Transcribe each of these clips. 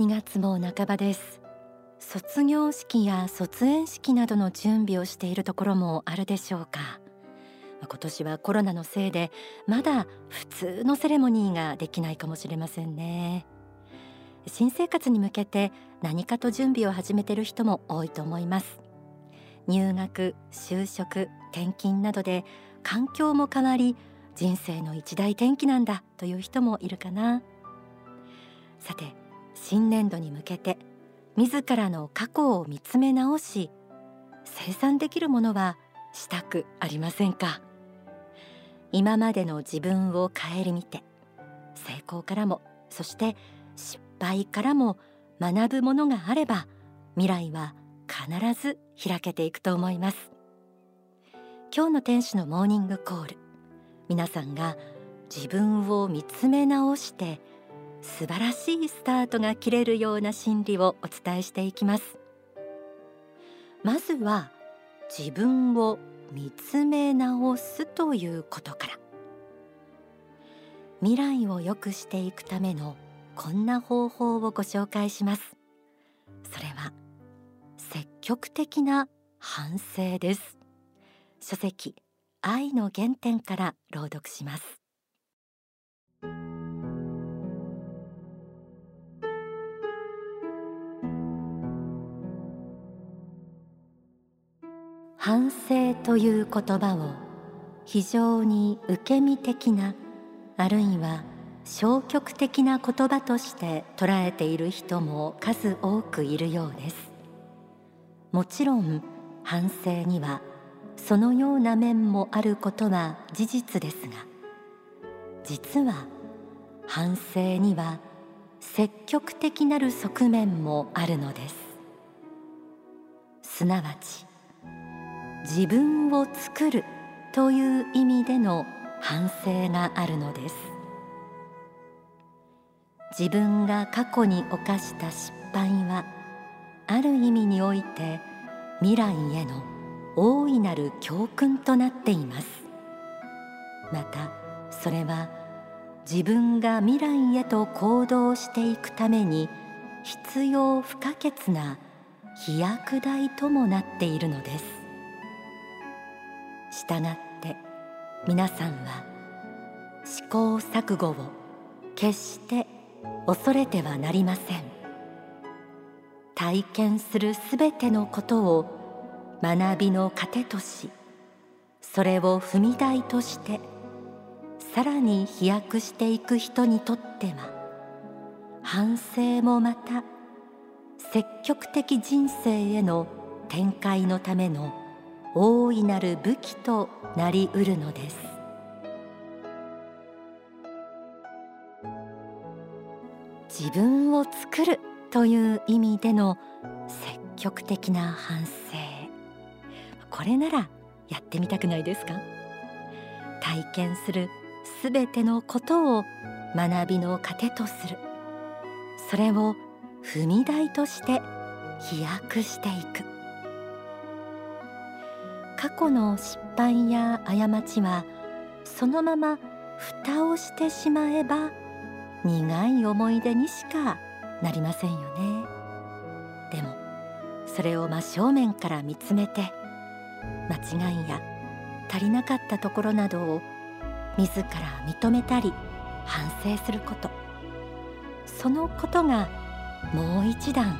2月も半ばです。卒業式や卒園式などの準備をしているところもあるでしょうか。今年はコロナのせいでまだ普通のセレモニーができないかもしれませんね。新生活に向けて何かと準備を始めている人も多いと思います。入学、就職、転勤などで環境も変わり人生の一大転機なんだという人もいるかな。さて新年度に向けて自らの過去を見つめ直し生産できるものはしたくありませんか？今までの自分を顧みて成功からもそして失敗からも学ぶものがあれば未来は必ず開けていくと思います。今日の天使のモーニングコール。皆さんが自分を見つめ直して素晴らしいスタートが切れるような心理をお伝えしていきます。まずは自分を見つめ直すということから。未来を良くしていくためのこんな方法をご紹介します。それは積極的な反省です。書籍愛の原点から朗読します。反省という言葉を非常に受け身的なあるいは消極的な言葉として捉えている人も数多くいるようです。もちろん反省にはそのような面もあることは事実ですが実は反省には積極的なる側面もあるのです。すなわち自分を作るという意味での反省があるのです。自分が過去に犯した失敗はある意味において未来への大いなる教訓となっています。またそれは自分が未来へと行動していくために必要不可欠な飛躍台ともなっているのです。したがって皆さんは試行錯誤を決して恐れてはなりません。体験するすべてのことを学びの糧としそれを踏み台としてさらに飛躍していく人にとっては反省もまた積極的人生への展開のための大いなる武器となりうるのです。自分を作るという意味での積極的な反省。これならやってみたくないですか？体験するすべてのことを学びの糧とする。それを踏み台として飛躍していく。過去の失敗や過ちはそのまま蓋をしてしまえば苦い思い出にしかなりませんよね。でもそれを真正面から見つめて間違いや足りなかったところなどを自ら認めたり反省すること。そのことがもう一段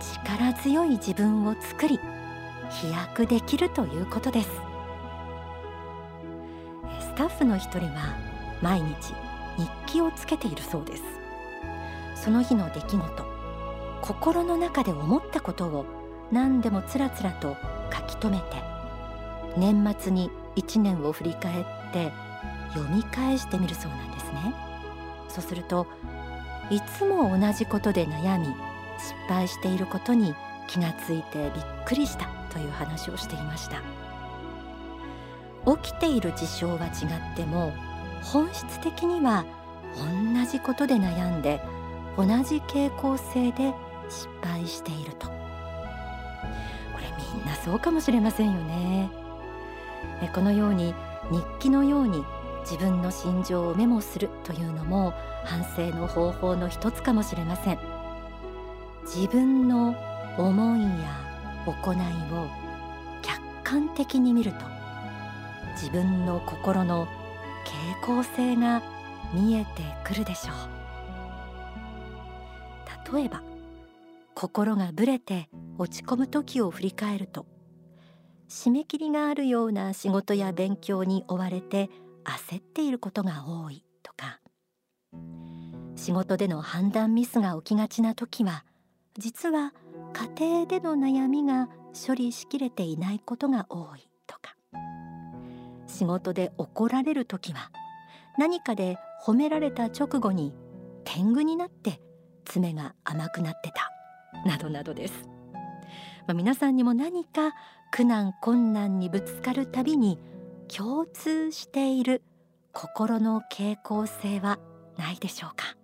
力強い自分を作り飛躍できるということです。スタッフの一人は毎日日記をつけているそうです。その日の出来事心の中で思ったことを何でもつらつらと書き留めて年末に1年を振り返って読み返してみるそうなんですね。そうするといつも同じことで悩み失敗していることに気がついてびっくりした。という話をしていました。起きている事象は違っても本質的には同じことで悩んで同じ傾向性で失敗していると。これみんなそうかもしれませんよね。このように日記のように自分の心情をメモするというのも反省の方法の一つかもしれません。自分の思いや行いを客観的に見ると自分の心の傾向性が見えてくるでしょう。例えば心がぶれて落ち込む時を振り返ると締め切りがあるような仕事や勉強に追われて焦っていることが多いとか仕事での判断ミスが起きがちな時は実は家庭での悩みが処理しきれていないことが多いとか。仕事で怒られる時は何かで褒められた直後に天狗になって爪が甘くなってたなどなどです、まあ、皆さんにも何か苦難困難にぶつかるたびに共通している心の傾向性はないでしょうか。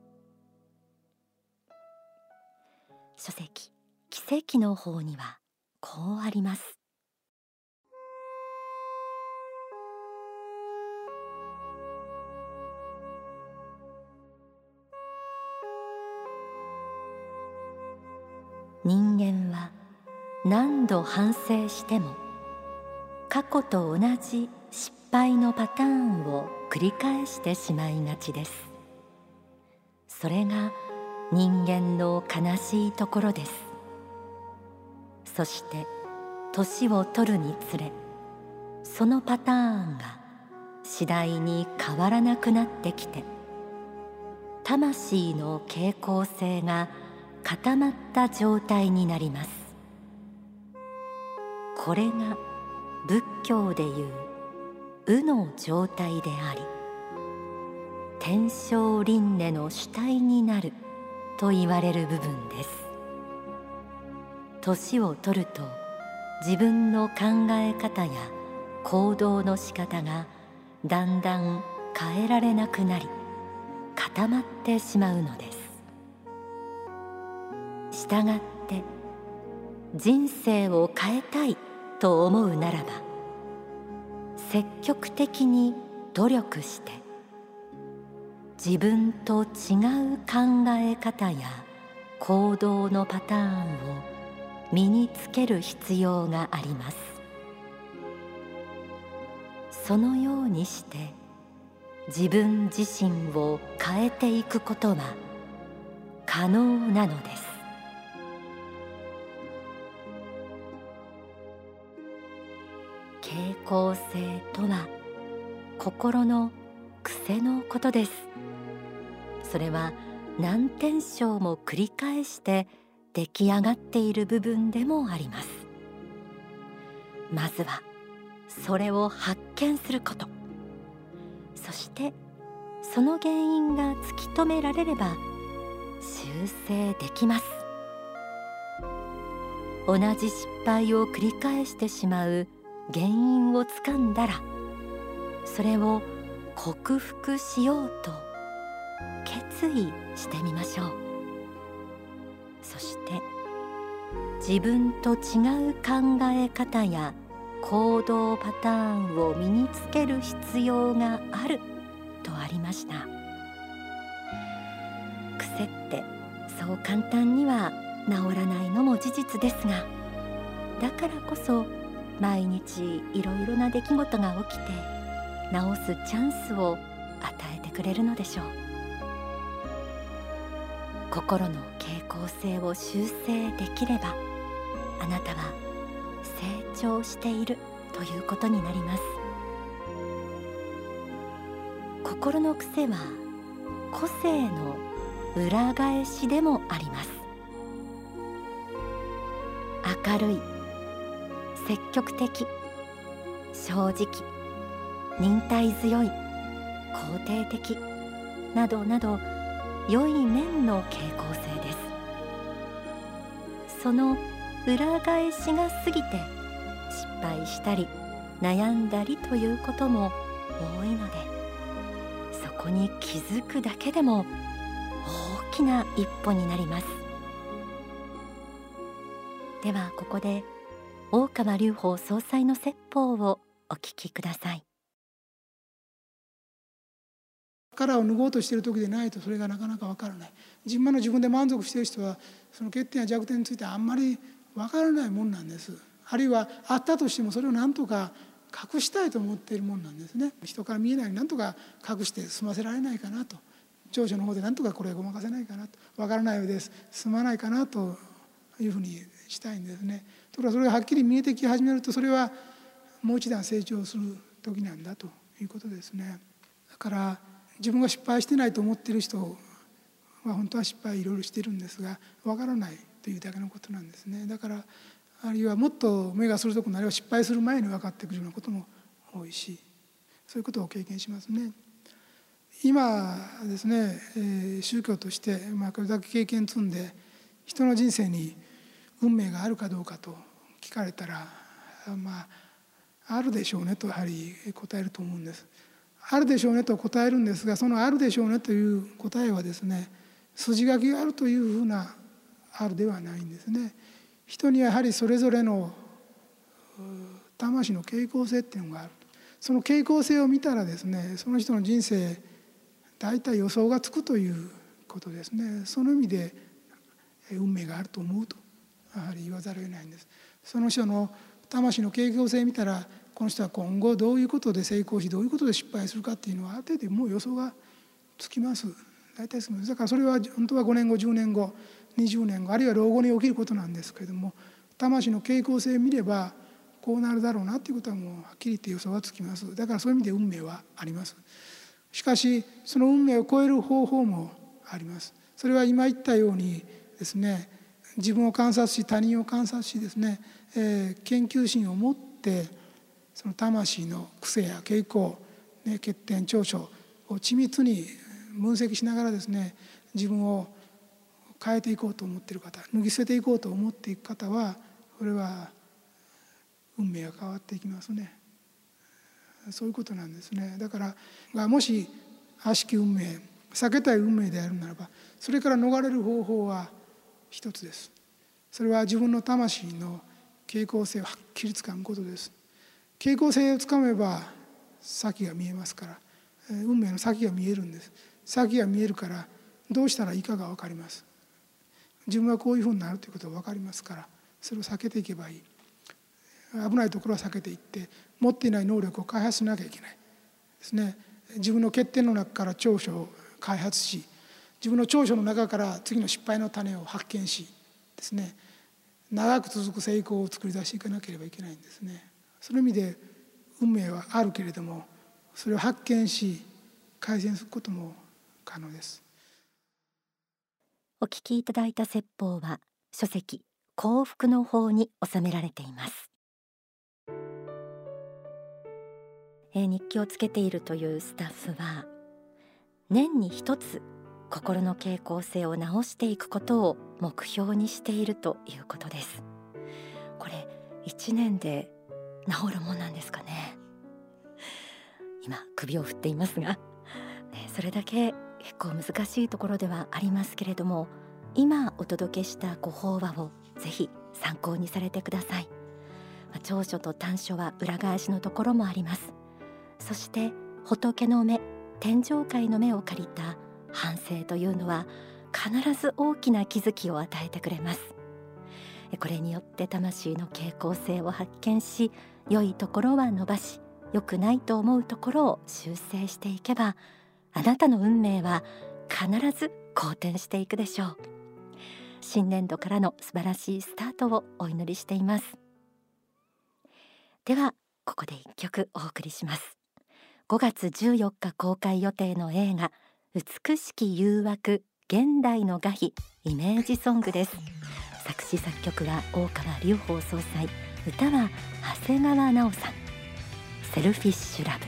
書籍。奇跡の方にはこうあります。人間は何度反省しても過去と同じ失敗のパターンを繰り返してしまいがちです。それが人間の悲しいところです。そして年を取るにつれそのパターンが次第に変わらなくなってきて魂の傾向性が固まった状態になります。これが仏教でいう無の状態であり天正輪廻の主体になると言われる部分です。年を取ると自分の考え方や行動の仕方がだんだん変えられなくなり固まってしまうのです。したがって人生を変えたいと思うならば積極的に努力して自分と違う考え方や行動のパターンを身につける必要があります。そのようにして自分自身を変えていくことは可能なのです。傾向性とは心の癖のことです。それは何点章も繰り返して出来上がっている部分でもあります。まずはそれを発見すること。そしてその原因が突き止められれば修正できます。同じ失敗を繰り返してしまう原因をつかんだらそれを克服しようと決意してみましょう。そして自分と違う考え方や行動パターンを身につける必要があるとありました。癖ってそう簡単には治らないのも事実ですがだからこそ毎日いろいろな出来事が起きて治すチャンスを与えてくれるのでしょう。心の傾向性を修正できればあなたは成長しているということになります。心の癖は個性の裏返しでもあります。明るい積極的正直忍耐強い肯定的などなど良い面の傾向性です。その裏返しが過ぎて失敗したり悩んだりということも多いのでそこに気づくだけでも大きな一歩になります。ではここで大川隆法総裁の説法をお聞きください。殻を脱ごうとしている時でないとそれがなかなか分からない。自分の自分で満足している人はその欠点や弱点についてあんまり分からないもんなんです。あるいはあったとしてもそれを何とか隠したいと思っているもんなんですね。人から見えないように何とか隠して済ませられないかなと。長所の方で何とかこれごまかせないかなと。分からないようです。済まないかなというふうにしたいんですね。ところがそれがはっきり見えてき始めるとそれはもう一段成長する時なんだということですね。だから自分が失敗してないと思っている人は本当は失敗いろいろしてるんですが分からないというだけのことなんですねだからあるいはもっと目が鋭くなれば失敗する前に分かってくるようなことも多いしそういうことを経験しますね。今ですね、えー、宗教として、まあ、これだけ経験積んで人の人生に運命があるかどうかと聞かれたらまああるでしょうねとやはり答えると思うんです。あるでしょうねと答えるんですがそのあるでしょうねという答えはですね筋書きがあるというふうなあるではないんですね。人にやはりそれぞれの魂の傾向性っていうのがある。その傾向性を見たらですねその人の人生大体予想がつくということですね。その意味で運命があると思うとやはり言わざるを得ないんです。その人の魂の傾向性見たらこの人は今後どういうことで成功しどういうことで失敗するかっていうのはある程度もう予想がつきます。大体だからそれは本当は5年後10年後20年後あるいは老後に起きることなんですけれども魂の傾向性を見ればこうなるだろうなっていうことはもうはっきり言って予想がつきます。だからそういう意味で運命はあります。しかしその運命を超える方法もあります。それは今言ったようにですね自分を観察し他人を観察しですね、えー、研究心を持ってその魂の癖や傾向、ね、欠点長所を緻密に分析しながらですね自分を変えていこうと思っている方脱ぎ捨てていこうと思っていく方はこれは運命が変わっていきますね。そういうことなんですね。だからもし悪しき運命避けたい運命であるならばそれから逃れる方法は一つです。それは自分の魂の傾向性をはっきりつかむことです。傾向性をつかめば先が見えますから運命の先が見えるんです。先が見えるからどうしたらいいかが分かります。自分はこういうふうになるということが分かりますからそれを避けていけばいい。危ないところは避けていって持っていない能力を開発しなきゃいけない。ですね。自分の欠点の中から長所を開発し自分の長所の中から次の失敗の種を発見しですね。長く続く成功を作り出していかなければいけないんですね。その意味で運命はあるけれどもそれを発見し改善することも可能です。お聞きいただいた説法は書籍幸福の法に収められています。えー、日記をつけているというスタッフは年に一つ心の傾向性を直していくことを目標にしているということです。これ一年で治るもんなんですかね。今首を振っていますが、ね、それだけ結構難しいところではありますけれども今お届けしたご法話をぜひ参考にされてください。ま長所と短所は裏返しのところもあります。そして仏の目天上界の目を借りた反省というのは必ず大きな気づきを与えてくれます。これによって魂の傾向性を発見し良いところは伸ばし良くないと思うところを修正していけばあなたの運命は必ず好転していくでしょう。新年度からの素晴らしいスタートをお祈りしています。ではここで一曲お送りします。5月14日公開予定の映画美しき誘惑現代の画碑イメージソングです。作詞作曲は大川隆法総裁歌は長谷川奈緒さんセルフィッシュラブ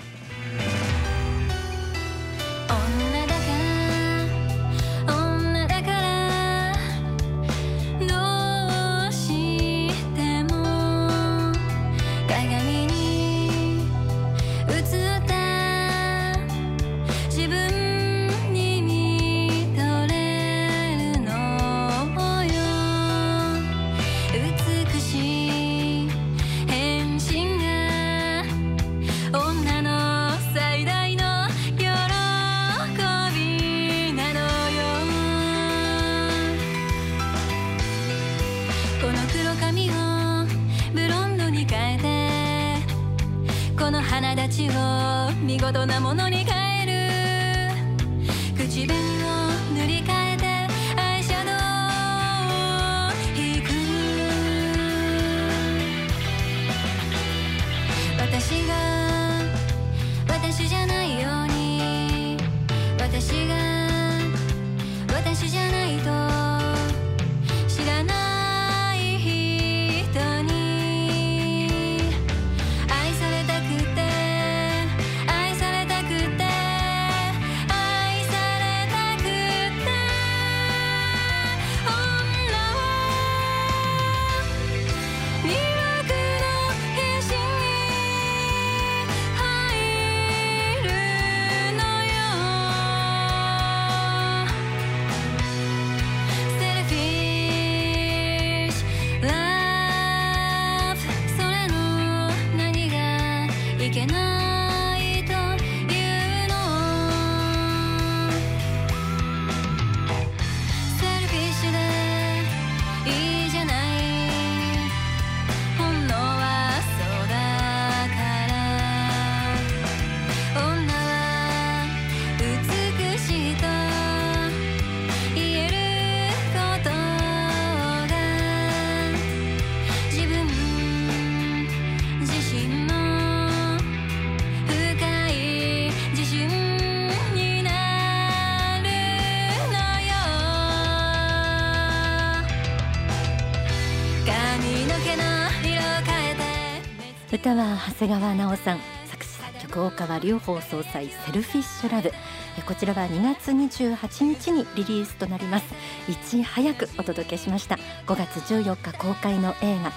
歌は長谷川直さん作詞作曲大川隆法総裁セルフィッシュラブ。えこちらは2月28日にリリースとなります。いち早くお届けしました。5月14日公開の映画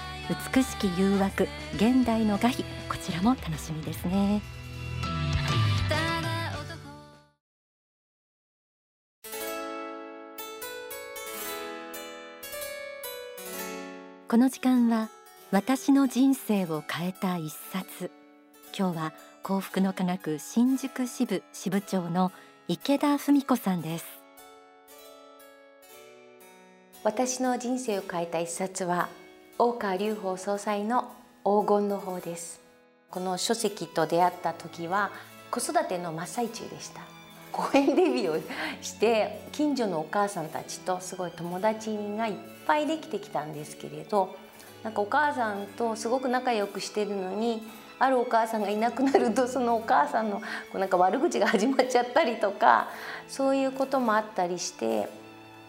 美しき誘惑現代の画碑。こちらも楽しみですね。この時間は私の人生を変えた一冊。今日は幸福の科学新宿支部支部長の池田文子さんです。私の人生を変えた一冊は大川隆法総裁の黄金の法です。この書籍と出会った時は子育ての真っ最中でした。公園デビューをして近所のお母さんたちとすごい友達がいっぱいできてきたんですけれどなんかお母さんとすごく仲良くしてるのにあるお母さんがいなくなると そのお母さんのこうなんか悪口が始まっちゃったりとかそういうこともあったりして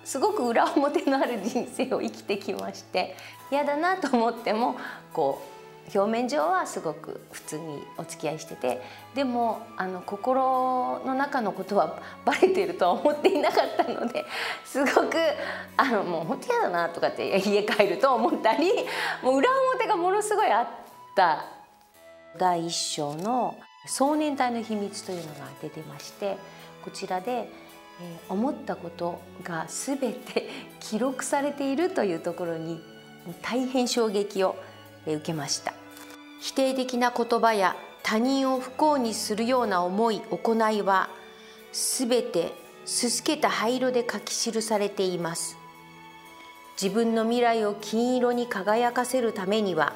すごく裏表のある人生を生きてきまして嫌だなと思ってもこう表面上はすごく普通にお付き合いしててでもあの心の中のことはバレてるとは思っていなかったのですごくあのもう本当嫌だなとかって家帰ると思ったりもう裏表がものすごいあった。第一章の「少年隊の秘密」というのが出てましてこちらでえー思ったことが全て記録されているというところに大変衝撃を受けました。否定的な言葉や他人を不幸にするような思い行いは全てすすけた灰色で書き記されています。自分の未来を金色に輝かせるためには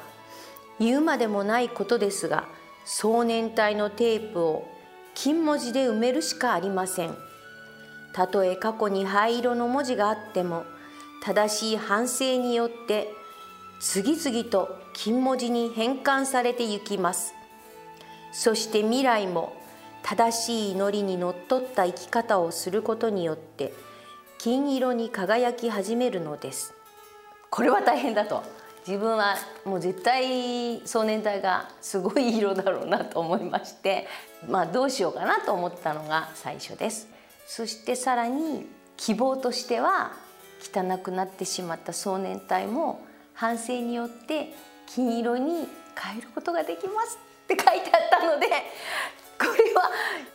言うまでもないことですが少年隊のテープを金文字で埋めるしかありません。たとえ過去に灰色の文字があっても正しい反省によって次々と金文字に変換されてゆきます。そして未来も正しい祈りにのっとった生き方をすることによって金色に輝き始めるのです。これは大変だと。自分はもう絶対少年隊がすごい色だろうなと思いましてまあどうしようかなと思ったのが最初です。そしてさらに希望としては汚くなってしまった少年隊も反省によって金色に変えることができますって 書いてあったのでこれは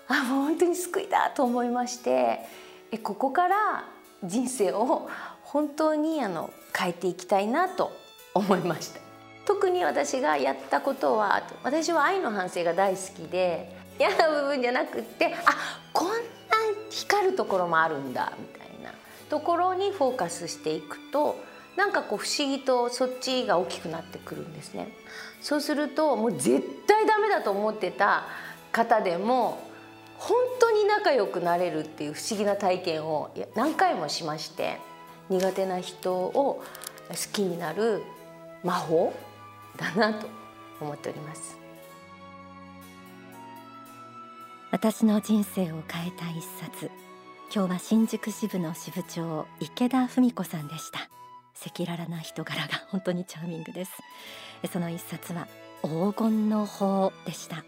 あもう本当に救いだと思いましてえここから人生を本当にあの変えていきたいなと思いました。特に私がやったことは私は愛の反省が大好きで嫌な部分じゃなくってあこんな光るところもあるんだみたいなところにフォーカスしていくとなんかこう不思議とそっちが大きくなってくるんですね。そうするともう絶対ダメだと思ってた方でも本当に仲良くなれるっていう不思議な体験を何回もしまして苦手な人を好きになる魔法だなと思っております。私の人生を変えた一冊今日は新宿支部の支部長池田文子さんでした。赤裸々な人柄が本当にチャーミングです。その一冊は黄金の法でした。